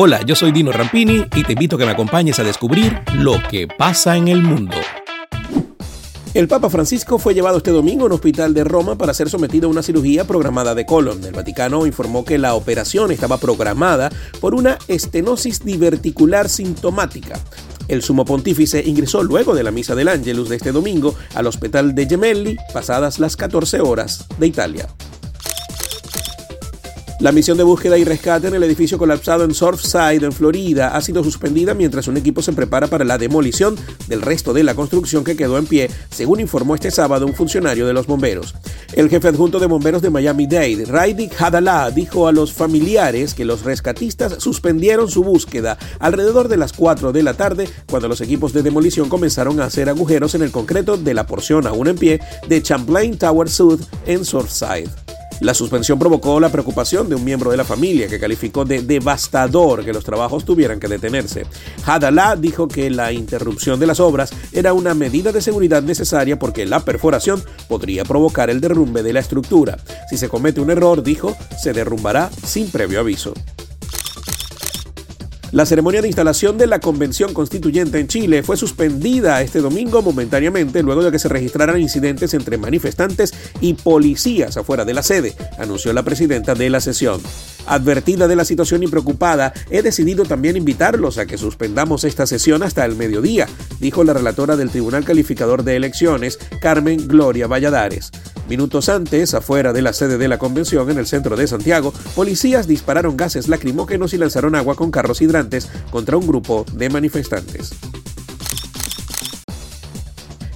Hola, yo soy Dino Rampini y te invito a que me acompañes a descubrir lo que pasa en el mundo. El Papa Francisco fue llevado este domingo a un hospital de Roma para ser sometido a una cirugía programada de colon. El Vaticano informó que la operación estaba programada por una estenosis diverticular sintomática. El sumo pontífice ingresó luego de la misa del Ángelus de este domingo al hospital de Gemelli, pasadas las 14 horas de Italia. La misión de búsqueda y rescate en el edificio colapsado en Surfside, en Florida, ha sido suspendida mientras un equipo se prepara para la demolición del resto de la construcción que quedó en pie, según informó este sábado un funcionario de los bomberos. El jefe adjunto de bomberos de Miami-Dade, Raidik Hadallah, dijo a los familiares que los rescatistas suspendieron su búsqueda alrededor de las 4 de la tarde cuando los equipos de demolición comenzaron a hacer agujeros en el concreto de la porción aún en pie de Champlain Tower South en Surfside. La suspensión provocó la preocupación de un miembro de la familia que calificó de devastador que los trabajos tuvieran que detenerse. Hadallah dijo que la interrupción de las obras era una medida de seguridad necesaria porque la perforación podría provocar el derrumbe de la estructura. Si se comete un error, dijo, se derrumbará sin previo aviso. La ceremonia de instalación de la Convención Constituyente en Chile fue suspendida este domingo momentáneamente luego de que se registraran incidentes entre manifestantes y policías afuera de la sede, anunció la presidenta de la sesión. Advertida de la situación y preocupada, he decidido también invitarlos a que suspendamos esta sesión hasta el mediodía, dijo la relatora del Tribunal Calificador de Elecciones, Carmen Gloria Valladares. Minutos antes, afuera de la sede de la convención en el centro de Santiago, policías dispararon gases lacrimógenos y lanzaron agua con carros hidrantes contra un grupo de manifestantes.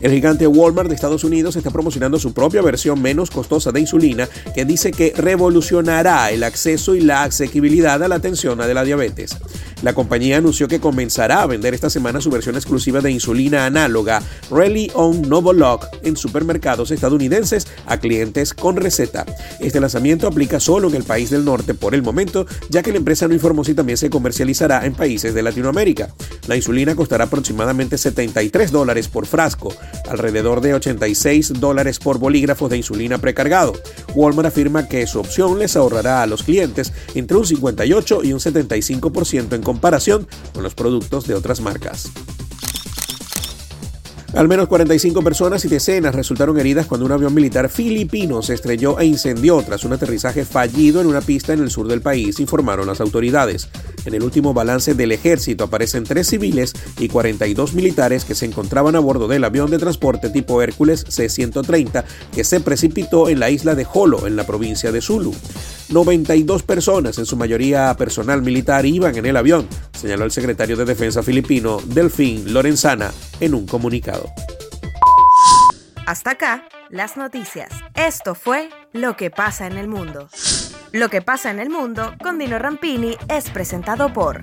El gigante Walmart de Estados Unidos está promocionando su propia versión menos costosa de insulina que dice que revolucionará el acceso y la asequibilidad a la atención de la diabetes. La compañía anunció que comenzará a vender esta semana su versión exclusiva de insulina análoga Rally on Novolock en supermercados estadounidenses a clientes con receta. Este lanzamiento aplica solo en el país del norte por el momento, ya que la empresa no informó si también se comercializará en países de Latinoamérica. La insulina costará aproximadamente 73 dólares por frasco, alrededor de 86 dólares por bolígrafo de insulina precargado. Walmart afirma que su opción les ahorrará a los clientes entre un 58 y un 75% en comparación con los productos de otras marcas. Al menos 45 personas y decenas resultaron heridas cuando un avión militar filipino se estrelló e incendió tras un aterrizaje fallido en una pista en el sur del país, informaron las autoridades. En el último balance del ejército aparecen tres civiles y 42 militares que se encontraban a bordo del avión de transporte tipo Hércules C-130 que se precipitó en la isla de Jolo, en la provincia de Zulu. 92 personas, en su mayoría personal militar, iban en el avión, señaló el secretario de Defensa filipino, Delfín Lorenzana, en un comunicado. Hasta acá, las noticias. Esto fue Lo que pasa en el mundo. Lo que pasa en el mundo con Dino Rampini es presentado por